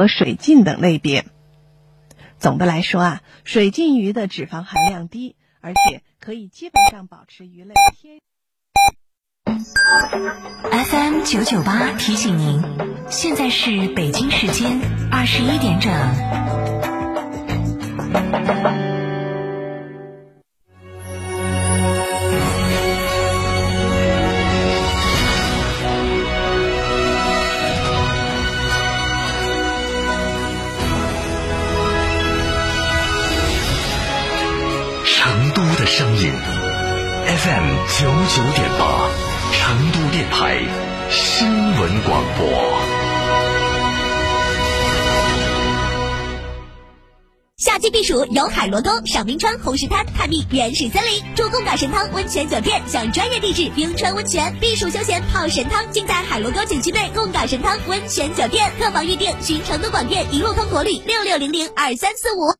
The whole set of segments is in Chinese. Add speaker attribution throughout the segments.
Speaker 1: 和水浸等类别。总的来说啊，水浸鱼的脂肪含量低，而且可以基本上保持鱼类天。
Speaker 2: FM 九九八提醒您，现在是北京时间二十一点整。
Speaker 3: 声音 FM 九九点八，成都电台新闻广播。
Speaker 4: 夏季避暑游海螺沟，赏冰川、红石滩，探秘原始森林，住贡嘎神汤温泉酒店，享专业地质冰川温泉，避暑休闲泡神汤，尽在海螺沟景区内贡嘎神汤温泉酒店。客房预订，寻成都广电一路通国旅六六零零二三四五。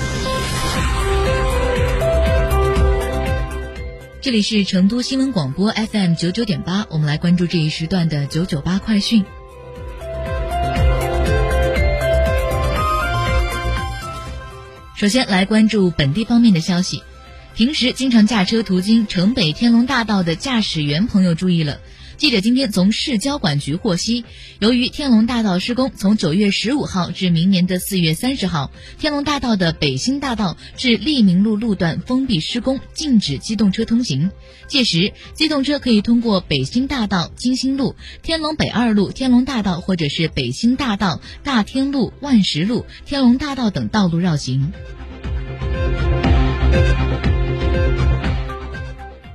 Speaker 5: 这里是成都新闻广播 FM 九九点八，我们来关注这一时段的九九八快讯。首先来关注本地方面的消息，平时经常驾车途经城北天龙大道的驾驶员朋友注意了。记者今天从市交管局获悉，由于天龙大道施工，从九月十五号至明年的四月三十号，天龙大道的北新大道至利民路路段封闭施工，禁止机动车通行。届时，机动车可以通过北新大道、金星路、天龙北二路、天龙大道，或者是北新大道、大天路、万石路、天龙大道等道路绕行。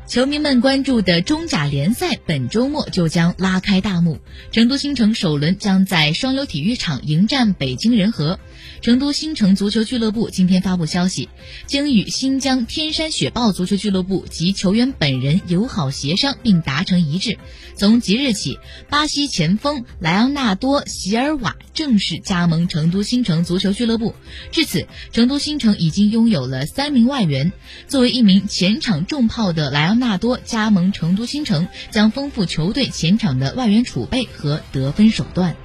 Speaker 5: 球迷们关注的中甲联赛本周末就将拉开大幕，成都新城首轮将在双流体育场迎战北京人和。成都新城足球俱乐部今天发布消息，经与新疆天山雪豹足球俱乐部及球员本人友好协商并达成一致，从即日起，巴西前锋莱昂纳多·席尔瓦正式加盟成都新城足球俱乐部。至此，成都新城已经拥有了三名外援。作为一名前场重炮的莱昂纳多加盟成都新城，将丰富球队前场的外援储备和得分手段。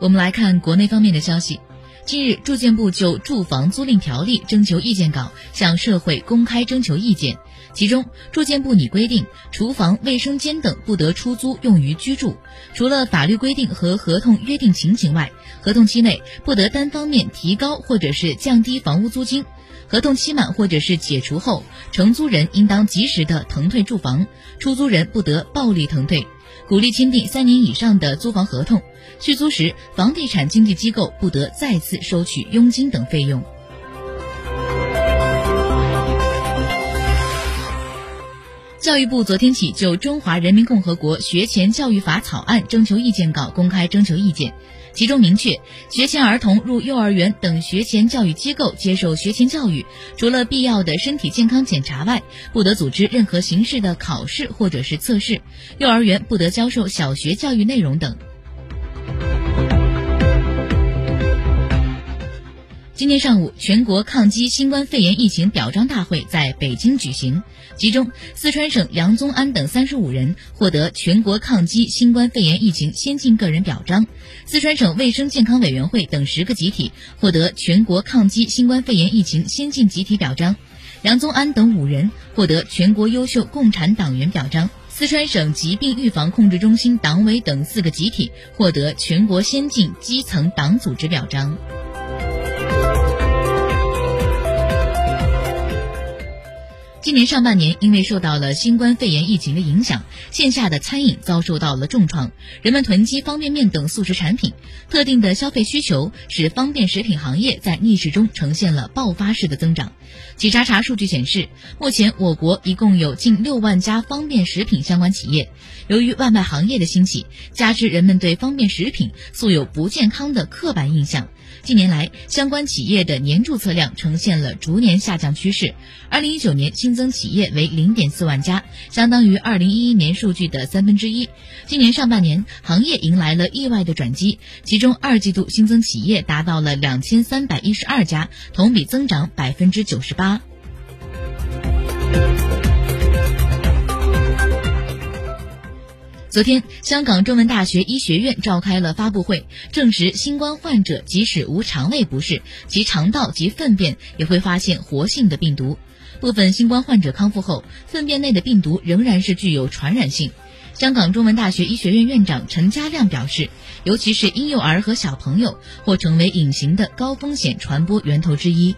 Speaker 5: 我们来看国内方面的消息。近日，住建部就住房租赁条例征求意见稿向社会公开征求意见。其中，住建部拟规定，厨房、卫生间等不得出租用于居住。除了法律规定和合同约定情形外，合同期内不得单方面提高或者是降低房屋租金。合同期满或者是解除后，承租人应当及时的腾退住房，出租人不得暴力腾退。鼓励签订三年以上的租房合同，续租时房地产经纪机构不得再次收取佣金等费用。教育部昨天起就《中华人民共和国学前教育法》草案征求意见稿公开征求意见。其中明确，学前儿童入幼儿园等学前教育机构接受学前教育，除了必要的身体健康检查外，不得组织任何形式的考试或者是测试。幼儿园不得教授小学教育内容等。今天上午，全国抗击新冠肺炎疫情表彰大会在北京举行，其中四川省杨宗安等三十五人获得全国抗击新冠肺炎疫情先进个人表彰，四川省卫生健康委员会等十个集体获得全国抗击新冠肺炎疫情先进集体表彰，杨宗安等五人获得全国优秀共产党员表彰，四川省疾病预防控制中心党委等四个集体获得全国先进基层党组织表彰。今年上半年，因为受到了新冠肺炎疫情的影响，线下的餐饮遭受到了重创，人们囤积方便面等速食产品，特定的消费需求使方便食品行业在逆市中呈现了爆发式的增长。企查查数据显示，目前我国一共有近六万家方便食品相关企业。由于外卖行业的兴起，加之人们对方便食品素有不健康的刻板印象。近年来，相关企业的年注册量呈现了逐年下降趋势。二零一九年新增企业为零点四万家，相当于二零一一年数据的三分之一。今年上半年，行业迎来了意外的转机，其中二季度新增企业达到了两千三百一十二家，同比增长百分之九十八。昨天，香港中文大学医学院召开了发布会，证实新冠患者即使无肠胃不适，其肠道及粪便也会发现活性的病毒。部分新冠患者康复后，粪便内的病毒仍然是具有传染性。香港中文大学医学院院长陈家亮表示，尤其是婴幼儿和小朋友，或成为隐形的高风险传播源头之一。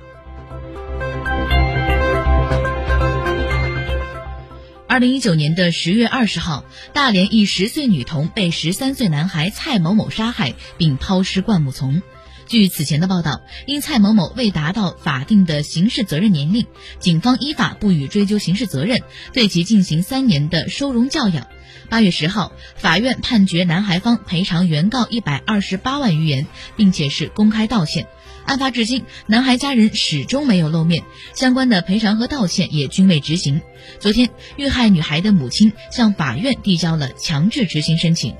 Speaker 5: 二零一九年的十月二十号，大连一十岁女童被十三岁男孩蔡某某杀害并抛尸灌木丛。据此前的报道，因蔡某某未达到法定的刑事责任年龄，警方依法不予追究刑事责任，对其进行三年的收容教养。八月十号，法院判决男孩方赔偿原告一百二十八万余元，并且是公开道歉。案发至今，男孩家人始终没有露面，相关的赔偿和道歉也均未执行。昨天，遇害女孩的母亲向法院递交了强制执行申请。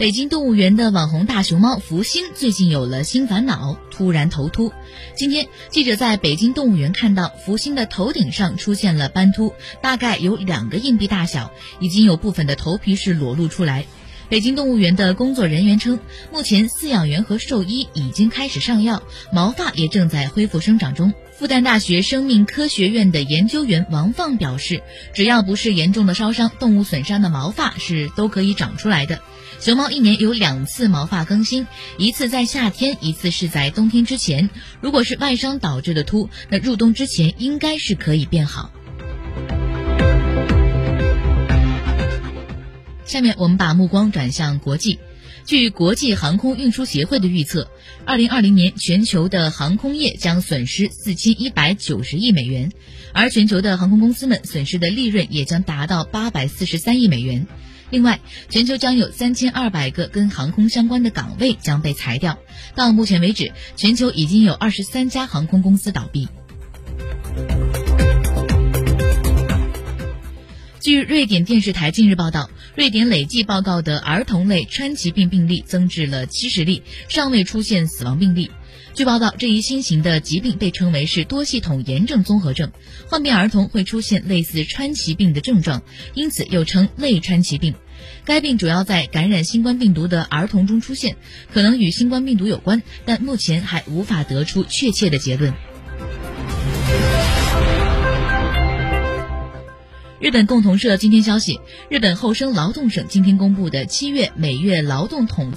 Speaker 5: 北京动物园的网红大熊猫福星最近有了新烦恼，突然头秃。今天，记者在北京动物园看到福星的头顶上出现了斑秃，大概有两个硬币大小，已经有部分的头皮是裸露出来。北京动物园的工作人员称，目前饲养员和兽医已经开始上药，毛发也正在恢复生长中。复旦大学生命科学院的研究员王放表示，只要不是严重的烧伤、动物损伤的毛发是都可以长出来的。熊猫一年有两次毛发更新，一次在夏天，一次是在冬天之前。如果是外伤导致的秃，那入冬之前应该是可以变好。下面我们把目光转向国际。据国际航空运输协会的预测，二零二零年全球的航空业将损失四千一百九十亿美元，而全球的航空公司们损失的利润也将达到八百四十三亿美元。另外，全球将有三千二百个跟航空相关的岗位将被裁掉。到目前为止，全球已经有二十三家航空公司倒闭。据瑞典电视台近日报道，瑞典累计报告的儿童类川崎病病例增至了七十例，尚未出现死亡病例。据报道，这一新型的疾病被称为是多系统炎症综合症，患病儿童会出现类似川崎病的症状，因此又称类川崎病。该病主要在感染新冠病毒的儿童中出现，可能与新冠病毒有关，但目前还无法得出确切的结论。日本共同社今天消息，日本厚生劳动省今天公布的七月每月劳动统。